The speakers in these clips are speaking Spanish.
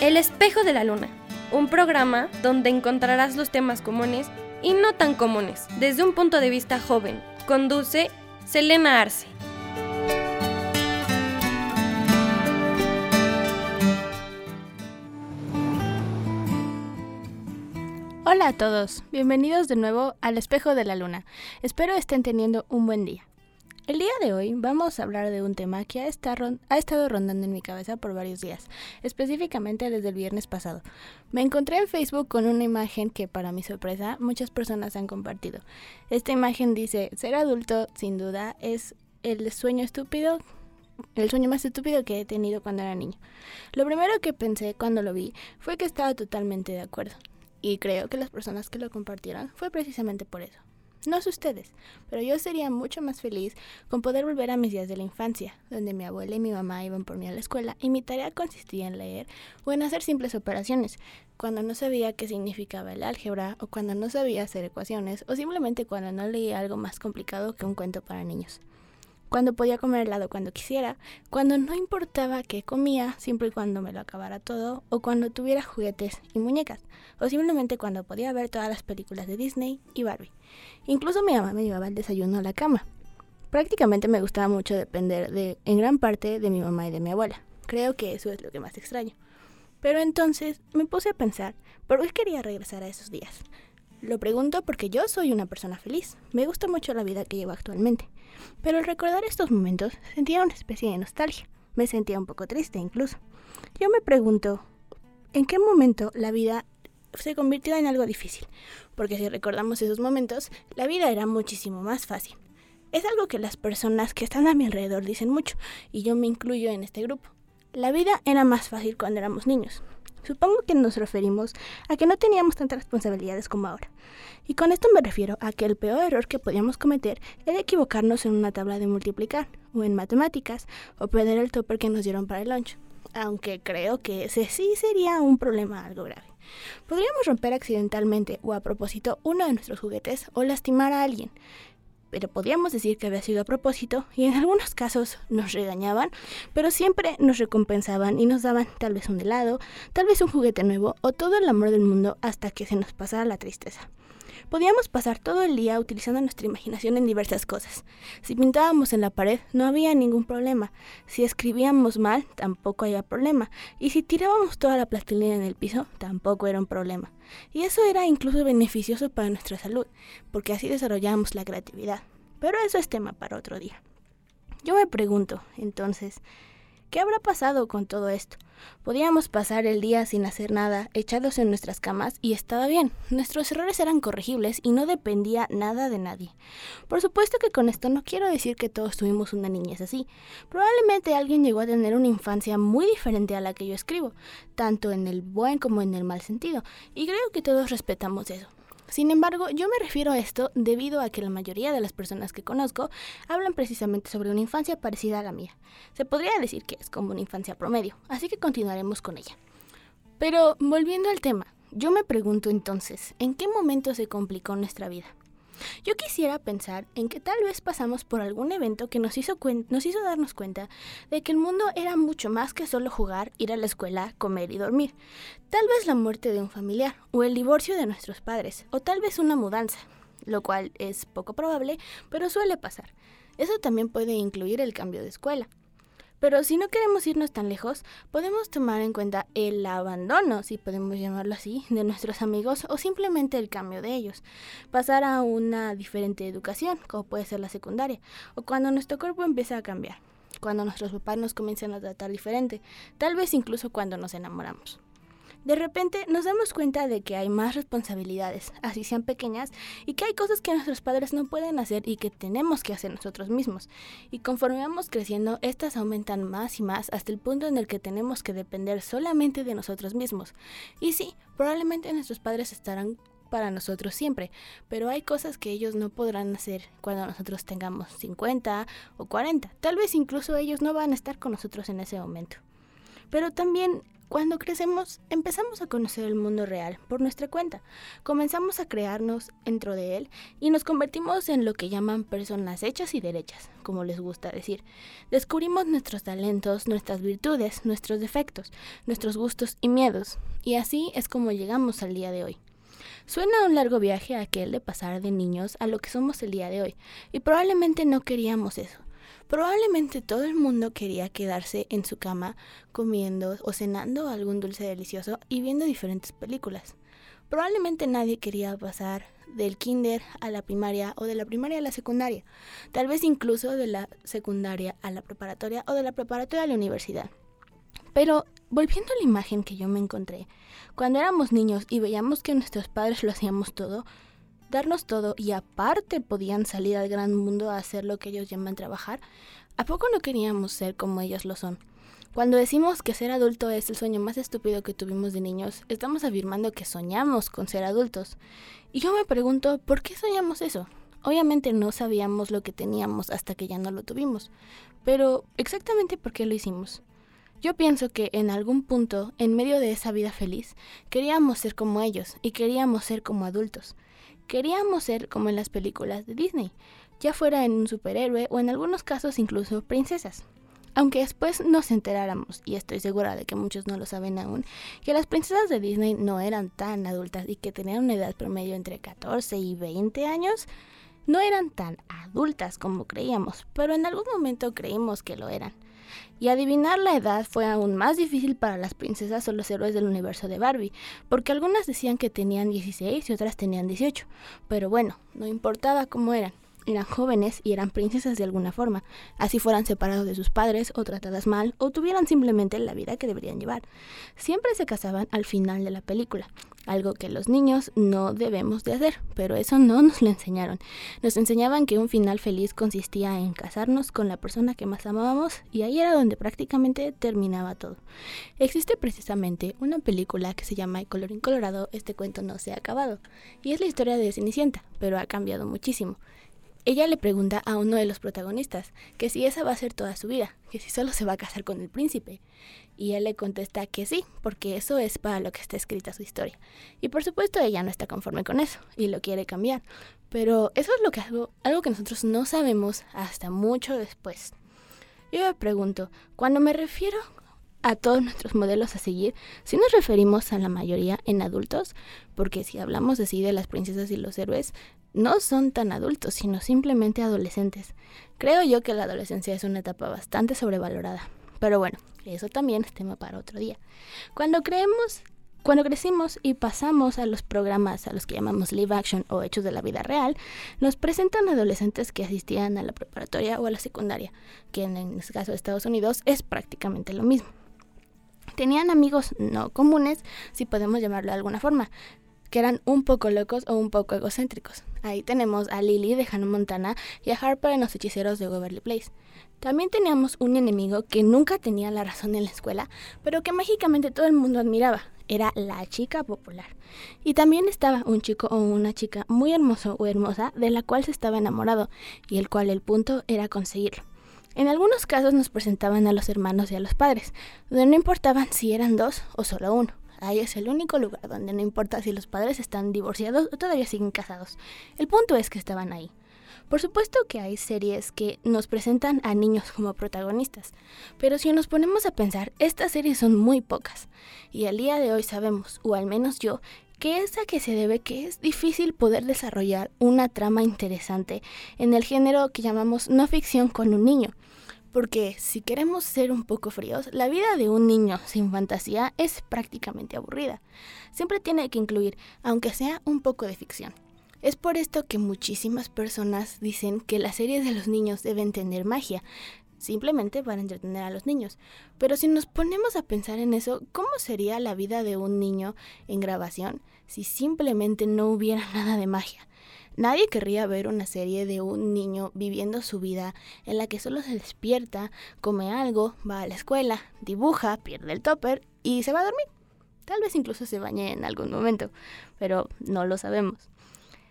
El espejo de la luna, un programa donde encontrarás los temas comunes y no tan comunes desde un punto de vista joven. Conduce Selena Arce. Hola a todos, bienvenidos de nuevo al espejo de la luna. Espero estén teniendo un buen día. El día de hoy vamos a hablar de un tema que ha, estado rondando en mi cabeza por varios días, específicamente desde el viernes pasado. Me encontré en Facebook con una imagen que para mi sorpresa muchas personas han compartido. Esta imagen dice, ser adulto sin duda es el sueño estúpido el sueño más estúpido que he tenido cuando era niño. Lo primero que pensé cuando lo vi fue que estaba totalmente de acuerdo. Y creo que las personas que lo compartieron fue precisamente por eso. No sé ustedes, pero yo sería mucho más feliz con poder volver a mis días de la infancia, donde mi abuela y mi mamá iban por mí a la escuela y mi tarea consistía en leer o en hacer simples operaciones, cuando no sabía qué significaba el álgebra o cuando no sabía hacer ecuaciones o simplemente cuando no leía algo más complicado que un cuento para niños cuando podía comer helado cuando quisiera, cuando no importaba qué comía, siempre y cuando me lo acabara todo, o cuando tuviera juguetes y muñecas, o simplemente cuando podía ver todas las películas de Disney y Barbie. Incluso mi mamá me llevaba el desayuno a la cama. Prácticamente me gustaba mucho depender de, en gran parte, de mi mamá y de mi abuela. Creo que eso es lo que más extraño. Pero entonces me puse a pensar, ¿por qué quería regresar a esos días? Lo pregunto porque yo soy una persona feliz. Me gusta mucho la vida que llevo actualmente. Pero al recordar estos momentos sentía una especie de nostalgia. Me sentía un poco triste incluso. Yo me pregunto, ¿en qué momento la vida se convirtió en algo difícil? Porque si recordamos esos momentos, la vida era muchísimo más fácil. Es algo que las personas que están a mi alrededor dicen mucho, y yo me incluyo en este grupo. La vida era más fácil cuando éramos niños. Supongo que nos referimos a que no teníamos tantas responsabilidades como ahora. Y con esto me refiero a que el peor error que podíamos cometer era equivocarnos en una tabla de multiplicar, o en matemáticas, o perder el topper que nos dieron para el lunch. Aunque creo que ese sí sería un problema algo grave. Podríamos romper accidentalmente o a propósito uno de nuestros juguetes o lastimar a alguien pero podríamos decir que había sido a propósito y en algunos casos nos regañaban, pero siempre nos recompensaban y nos daban tal vez un helado, tal vez un juguete nuevo o todo el amor del mundo hasta que se nos pasara la tristeza. Podíamos pasar todo el día utilizando nuestra imaginación en diversas cosas. Si pintábamos en la pared, no había ningún problema. Si escribíamos mal, tampoco había problema. Y si tirábamos toda la plastilina en el piso, tampoco era un problema. Y eso era incluso beneficioso para nuestra salud, porque así desarrollábamos la creatividad. Pero eso es tema para otro día. Yo me pregunto, entonces, ¿Qué habrá pasado con todo esto? Podíamos pasar el día sin hacer nada, echados en nuestras camas, y estaba bien. Nuestros errores eran corregibles y no dependía nada de nadie. Por supuesto que con esto no quiero decir que todos tuvimos una niñez así. Probablemente alguien llegó a tener una infancia muy diferente a la que yo escribo, tanto en el buen como en el mal sentido, y creo que todos respetamos eso. Sin embargo, yo me refiero a esto debido a que la mayoría de las personas que conozco hablan precisamente sobre una infancia parecida a la mía. Se podría decir que es como una infancia promedio, así que continuaremos con ella. Pero volviendo al tema, yo me pregunto entonces, ¿en qué momento se complicó nuestra vida? Yo quisiera pensar en que tal vez pasamos por algún evento que nos hizo, nos hizo darnos cuenta de que el mundo era mucho más que solo jugar, ir a la escuela, comer y dormir. Tal vez la muerte de un familiar, o el divorcio de nuestros padres, o tal vez una mudanza, lo cual es poco probable, pero suele pasar. Eso también puede incluir el cambio de escuela. Pero si no queremos irnos tan lejos, podemos tomar en cuenta el abandono, si podemos llamarlo así, de nuestros amigos o simplemente el cambio de ellos. Pasar a una diferente educación, como puede ser la secundaria, o cuando nuestro cuerpo empieza a cambiar, cuando nuestros papás nos comienzan a tratar diferente, tal vez incluso cuando nos enamoramos. De repente nos damos cuenta de que hay más responsabilidades, así sean pequeñas, y que hay cosas que nuestros padres no pueden hacer y que tenemos que hacer nosotros mismos. Y conforme vamos creciendo, estas aumentan más y más hasta el punto en el que tenemos que depender solamente de nosotros mismos. Y sí, probablemente nuestros padres estarán para nosotros siempre, pero hay cosas que ellos no podrán hacer cuando nosotros tengamos 50 o 40. Tal vez incluso ellos no van a estar con nosotros en ese momento. Pero también Cuando crecemos, empezamos a conocer el mundo real por nuestra cuenta. Comenzamos a crearnos dentro de él y nos convertimos en lo que llaman personas hechas y derechas, como les gusta decir. Descubrimos nuestros talentos, nuestras virtudes, nuestros defectos, nuestros gustos y miedos, y así es como llegamos al día de hoy. Suena un largo viaje aquel de pasar de niños a lo que somos el día de hoy, y probablemente no queríamos eso. Probablemente todo el mundo quería quedarse en su cama comiendo o cenando algún dulce delicioso y viendo diferentes películas. Probablemente nadie quería pasar del kinder a la primaria o de la primaria a la secundaria, tal vez incluso de la secundaria a la preparatoria o de la preparatoria a la universidad. Pero volviendo a la imagen que yo me encontré, cuando éramos niños y veíamos que nuestros padres lo hacíamos todo, darnos todo y aparte podían salir al gran mundo a hacer lo que ellos llaman trabajar, ¿a poco no queríamos ser como ellos lo son? Cuando decimos que ser adulto es el sueño más estúpido que tuvimos de niños, estamos afirmando que soñamos con ser adultos. Y yo me pregunto, ¿por qué soñamos eso? Obviamente no sabíamos lo que teníamos hasta que ya no lo tuvimos, pero exactamente por qué lo hicimos. Yo pienso que en algún punto, en medio de esa vida feliz, queríamos ser como ellos y queríamos ser como adultos. Queríamos ser como en las películas de Disney, ya fuera en un superhéroe o en algunos casos incluso princesas. Aunque después nos enteráramos, y estoy segura de que muchos no lo saben aún, que las princesas de Disney no eran tan adultas y que tenían una edad promedio entre 14 y 20 años, no eran tan adultas como creíamos, pero en algún momento creímos que lo eran. Y adivinar la edad fue aún más difícil para las princesas o los héroes del universo de Barbie, porque algunas decían que tenían 16 y otras tenían 18. Pero bueno, no importaba cómo eran, eran jóvenes y eran princesas de alguna forma, así fueran separados de sus padres o tratadas mal o tuvieran simplemente la vida que deberían llevar. Siempre se casaban al final de la película, algo que los niños no debemos de hacer, pero eso no nos lo enseñaron. Nos enseñaban que un final feliz consistía en casarnos con la persona que más amábamos y ahí era donde prácticamente terminaba todo. Existe precisamente una película que se llama El color incolorado, este cuento no se ha acabado, y es la historia de Cenicienta, pero ha cambiado muchísimo. Ella le pregunta a uno de los protagonistas que si esa va a ser toda su vida, que si solo se va a casar con el príncipe. Y él le contesta que sí, porque eso es para lo que está escrita su historia. Y por supuesto ella no está conforme con eso y lo quiere cambiar. Pero eso es lo que algo, algo que nosotros no sabemos hasta mucho después. Yo me pregunto, cuando me refiero a todos nuestros modelos a seguir, si nos referimos a la mayoría en adultos, porque si hablamos así de las princesas y los héroes, no son tan adultos, sino simplemente adolescentes. Creo yo que la adolescencia es una etapa bastante sobrevalorada. Pero bueno, eso también es tema para otro día. Cuando creemos, cuando crecimos y pasamos a los programas a los que llamamos live action o hechos de la vida real, nos presentan adolescentes que asistían a la preparatoria o a la secundaria, que en el caso de Estados Unidos es prácticamente lo mismo. Tenían amigos no comunes, si podemos llamarlo de alguna forma, que eran un poco locos o un poco egocéntricos. Ahí tenemos a Lily de Hannah Montana y a Harper en Los Hechiceros de Waverly Place. También teníamos un enemigo que nunca tenía la razón en la escuela, pero que mágicamente todo el mundo admiraba. Era la chica popular. Y también estaba un chico o una chica muy hermoso o hermosa de la cual se estaba enamorado, y el cual el punto era conseguirlo. En algunos casos nos presentaban a los hermanos y a los padres, donde no importaban si eran dos o solo uno. Ahí es el único lugar donde no importa si los padres están divorciados o todavía siguen casados. El punto es que estaban ahí. Por supuesto que hay series que nos presentan a niños como protagonistas, pero si nos ponemos a pensar, estas series son muy pocas. Y al día de hoy sabemos, o al menos yo, que es a que se debe que es difícil poder desarrollar una trama interesante en el género que llamamos no ficción con un niño. Porque si queremos ser un poco fríos, la vida de un niño sin fantasía es prácticamente aburrida. Siempre tiene que incluir, aunque sea un poco de ficción. Es por esto que muchísimas personas dicen que las series de los niños deben tener magia, simplemente para entretener a los niños. Pero si nos ponemos a pensar en eso, ¿cómo sería la vida de un niño en grabación si simplemente no hubiera nada de magia? Nadie querría ver una serie de un niño viviendo su vida en la que solo se despierta, come algo, va a la escuela, dibuja, pierde el topper y se va a dormir. Tal vez incluso se bañe en algún momento, pero no lo sabemos.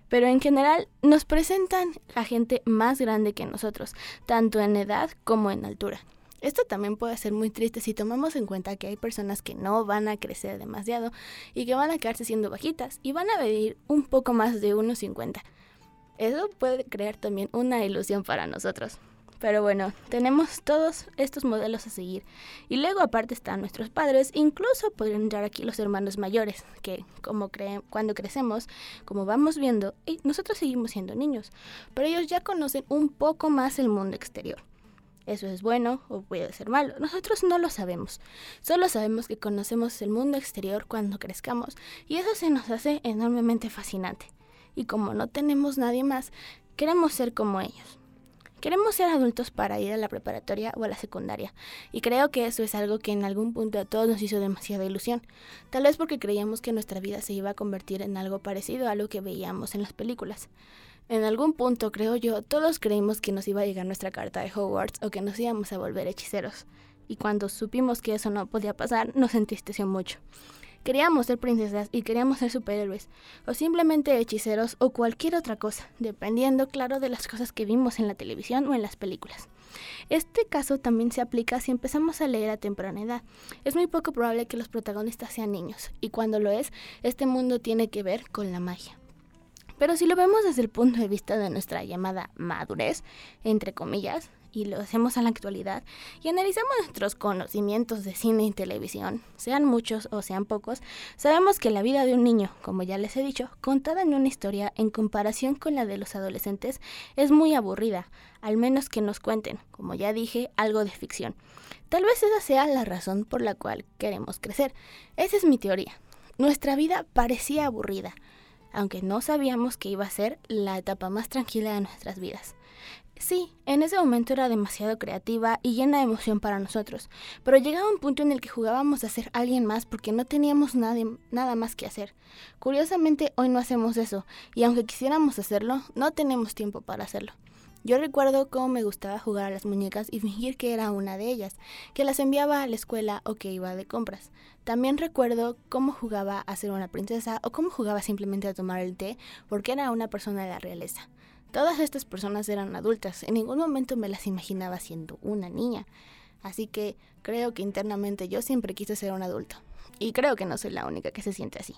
Pero en general nos presentan a gente más grande que nosotros, tanto en edad como en altura. Esto también puede ser muy triste si tomamos en cuenta que hay personas que no van a crecer demasiado y que van a quedarse siendo bajitas y van a medir un poco más de 1,50. Eso puede crear también una ilusión para nosotros. Pero bueno, tenemos todos estos modelos a seguir. Y luego aparte están nuestros padres, incluso podrían entrar aquí los hermanos mayores, que como creen, cuando crecemos, como vamos viendo, nosotros seguimos siendo niños, pero ellos ya conocen un poco más el mundo exterior. Eso es bueno o puede ser malo. Nosotros no lo sabemos. Solo sabemos que conocemos el mundo exterior cuando crezcamos y eso se nos hace enormemente fascinante. Y como no tenemos nadie más, queremos ser como ellos. Queremos ser adultos para ir a la preparatoria o a la secundaria, y creo que eso es algo que en algún punto a todos nos hizo demasiada ilusión, tal vez porque creíamos que nuestra vida se iba a convertir en algo parecido a lo que veíamos en las películas. En algún punto, creo yo, todos creímos que nos iba a llegar nuestra carta de Hogwarts o que nos íbamos a volver hechiceros, y cuando supimos que eso no podía pasar, nos entristeció mucho. Queríamos ser princesas y queríamos ser superhéroes, o simplemente hechiceros o cualquier otra cosa, dependiendo, claro, de las cosas que vimos en la televisión o en las películas. Este caso también se aplica si empezamos a leer a temprana edad. Es muy poco probable que los protagonistas sean niños, y cuando lo es, este mundo tiene que ver con la magia. Pero si lo vemos desde el punto de vista de nuestra llamada madurez, entre comillas, y lo hacemos a la actualidad y analizamos nuestros conocimientos de cine y televisión, sean muchos o sean pocos, sabemos que la vida de un niño, como ya les he dicho, contada en una historia en comparación con la de los adolescentes, es muy aburrida, al menos que nos cuenten, como ya dije, algo de ficción. Tal vez esa sea la razón por la cual queremos crecer. Esa es mi teoría. Nuestra vida parecía aburrida, aunque no sabíamos que iba a ser la etapa más tranquila de nuestras vidas. Sí, en ese momento era demasiado creativa y llena de emoción para nosotros, pero llegaba un punto en el que jugábamos a ser alguien más porque no teníamos nada más que hacer. Curiosamente, hoy no hacemos eso, y aunque quisiéramos hacerlo, no tenemos tiempo para hacerlo. Yo recuerdo cómo me gustaba jugar a las muñecas y fingir que era una de ellas, que las enviaba a la escuela o que iba de compras. También recuerdo cómo jugaba a ser una princesa o cómo jugaba simplemente a tomar el té porque era una persona de la realeza. Todas estas personas eran adultas, en ningún momento me las imaginaba siendo una niña. Así que creo que internamente yo siempre quise ser un adulto. Y creo que no soy la única que se siente así.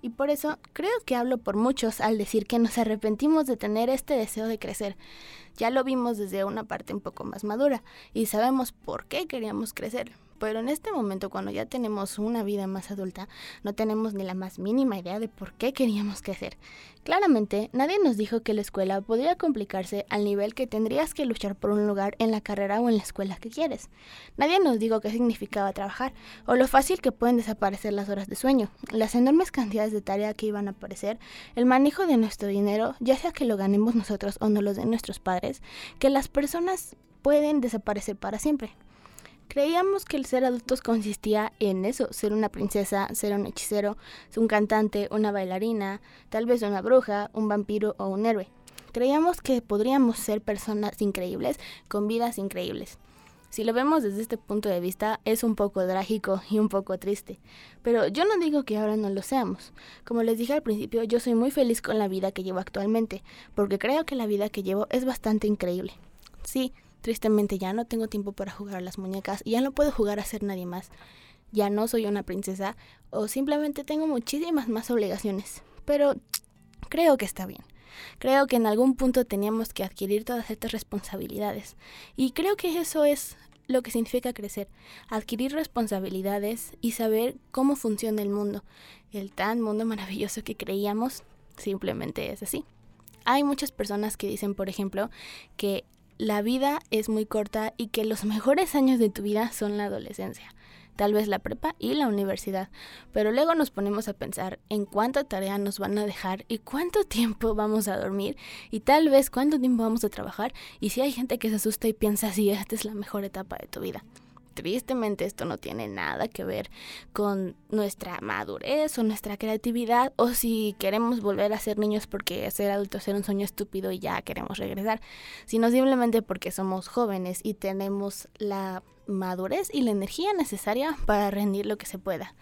Y por eso creo que hablo por muchos al decir que nos arrepentimos de tener este deseo de crecer. Ya lo vimos desde una parte un poco más madura y sabemos por qué queríamos crecer, pero en este momento, cuando ya tenemos una vida más adulta, no tenemos ni la más mínima idea de por qué queríamos crecer. Claramente, nadie nos dijo que la escuela podría complicarse al nivel que tendrías que luchar por un lugar en la carrera o en la escuela que quieres. Nadie nos dijo qué significaba trabajar, o lo fácil que pueden desaparecer las horas de sueño, las enormes cantidades de tarea que iban a aparecer, el manejo de nuestro dinero, ya sea que lo ganemos nosotros o no lo de nuestros padres, que las personas pueden desaparecer para siempre. Creíamos que el ser adultos consistía en eso, ser una princesa, ser un hechicero, un cantante, una bailarina, tal vez una bruja, un vampiro o un héroe. Creíamos que podríamos ser personas increíbles con vidas increíbles. Si lo vemos desde este punto de vista, es un poco trágico y un poco triste. Pero yo no digo que ahora no lo seamos. Como les dije al principio, yo soy muy feliz con la vida que llevo actualmente, porque creo que la vida que llevo es bastante increíble. Sí, Tristemente ya no tengo tiempo para jugar a las muñecas y ya no puedo jugar a ser nadie más. Ya no soy una princesa o simplemente tengo muchísimas más obligaciones. Pero creo que está bien. Creo que en algún punto teníamos que adquirir todas estas responsabilidades. Y creo que eso es lo que significa crecer, adquirir responsabilidades y saber cómo funciona el mundo. El tan mundo maravilloso que creíamos simplemente es así. Hay muchas personas que dicen, por ejemplo, que la vida es muy corta y que los mejores años de tu vida son la adolescencia, tal vez la prepa y la universidad, pero luego nos ponemos a pensar en cuánta tarea nos van a dejar y cuánto tiempo vamos a dormir y tal vez cuánto tiempo vamos a trabajar y si hay gente que se asusta y piensa si esta es la mejor etapa de tu vida. Tristemente esto no tiene nada que ver con nuestra madurez o nuestra creatividad o si queremos volver a ser niños porque ser adultos era un sueño estúpido y ya queremos regresar, sino simplemente porque somos jóvenes y tenemos la madurez y la energía necesaria para rendir lo que se pueda.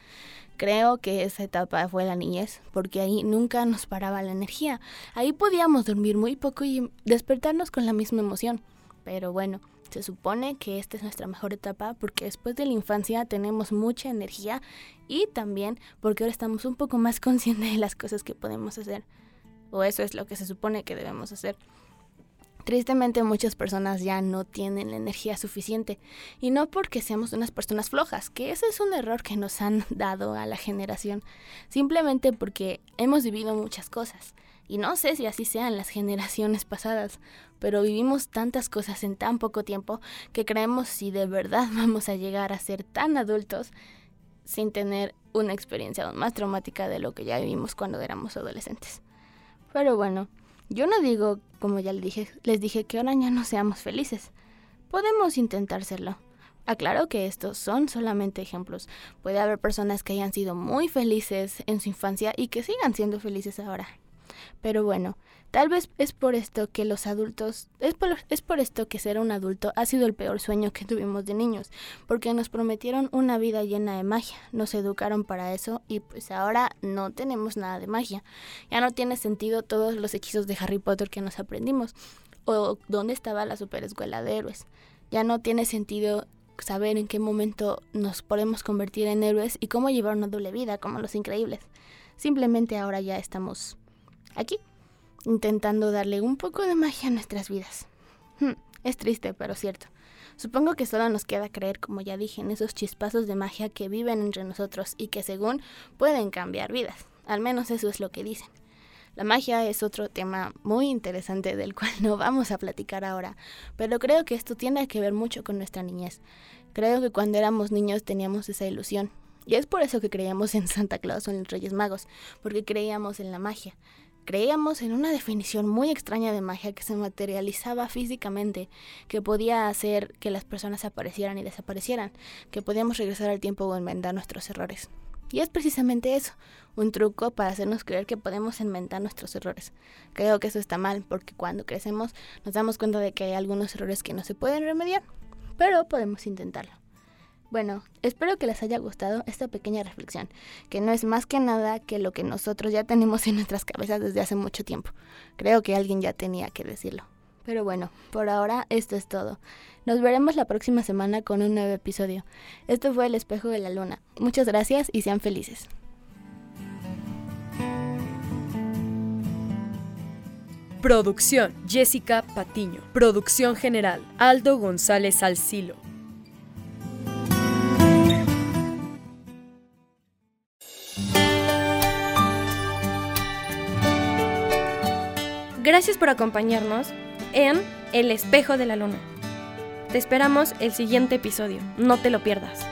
Creo que esa etapa fue la niñez, porque ahí nunca nos paraba la energía. Ahí podíamos dormir muy poco y despertarnos con la misma emoción. Pero bueno, Se supone que esta es nuestra mejor etapa porque después de la infancia tenemos mucha energía y también porque ahora estamos un poco más conscientes de las cosas que podemos hacer. O eso es lo que se supone que debemos hacer. Tristemente muchas personas ya no tienen la energía suficiente y no porque seamos unas personas flojas, que ese es un error que nos han dado a la generación, simplemente porque hemos vivido muchas cosas y no sé si así sean las generaciones pasadas, pero vivimos tantas cosas en tan poco tiempo que creemos si de verdad vamos a llegar a ser tan adultos sin tener una experiencia aún más traumática de lo que ya vivimos cuando éramos adolescentes. Pero bueno, yo no digo, como ya les dije, les dije que ahora ya no seamos felices. Podemos intentar serlo. Aclaro que estos son solamente ejemplos. Puede haber personas que hayan sido muy felices en su infancia y que sigan siendo felices ahora. Pero bueno, tal vez es por esto que los adultos, es por, es por esto que ser un adulto ha sido el peor sueño que tuvimos de niños, porque nos prometieron una vida llena de magia, nos educaron para eso y pues ahora no tenemos nada de magia. Ya no tiene sentido todos los hechizos de Harry Potter que nos aprendimos, o dónde estaba la superescuela de héroes. Ya no tiene sentido saber en qué momento nos podemos convertir en héroes y cómo llevar una doble vida como los increíbles. Simplemente ahora ya estamos aquí, intentando darle un poco de magia a nuestras vidas. Hmm, es triste, pero cierto. Supongo que solo nos queda creer, como ya dije, en esos chispazos de magia que viven entre nosotros y que según pueden cambiar vidas. Al menos eso es lo que dicen. La magia es otro tema muy interesante del cual no vamos a platicar ahora, pero creo que esto tiene que ver mucho con nuestra niñez. Creo que cuando éramos niños teníamos esa ilusión. Y es por eso que creíamos en Santa Claus o en los Reyes Magos, porque creíamos en la magia. Creíamos en una definición muy extraña de magia que se materializaba físicamente, que podía hacer que las personas aparecieran y desaparecieran, que podíamos regresar al tiempo o enmendar nuestros errores. Y es precisamente eso, un truco para hacernos creer que podemos enmendar nuestros errores. Creo que eso está mal, porque cuando crecemos nos damos cuenta de que hay algunos errores que no se pueden remediar, pero podemos intentarlo. Bueno, espero que les haya gustado esta pequeña reflexión, que no es más que nada que lo que nosotros ya tenemos en nuestras cabezas desde hace mucho tiempo. Creo que alguien ya tenía que decirlo. Pero bueno, por ahora esto es todo. Nos veremos la próxima semana con un nuevo episodio. Esto fue El espejo de la luna. Muchas gracias y sean felices. Producción Jessica Patiño. Producción general Aldo González Alcilo. Gracias por acompañarnos en El espejo de la luna. Te esperamos el siguiente episodio, no te lo pierdas.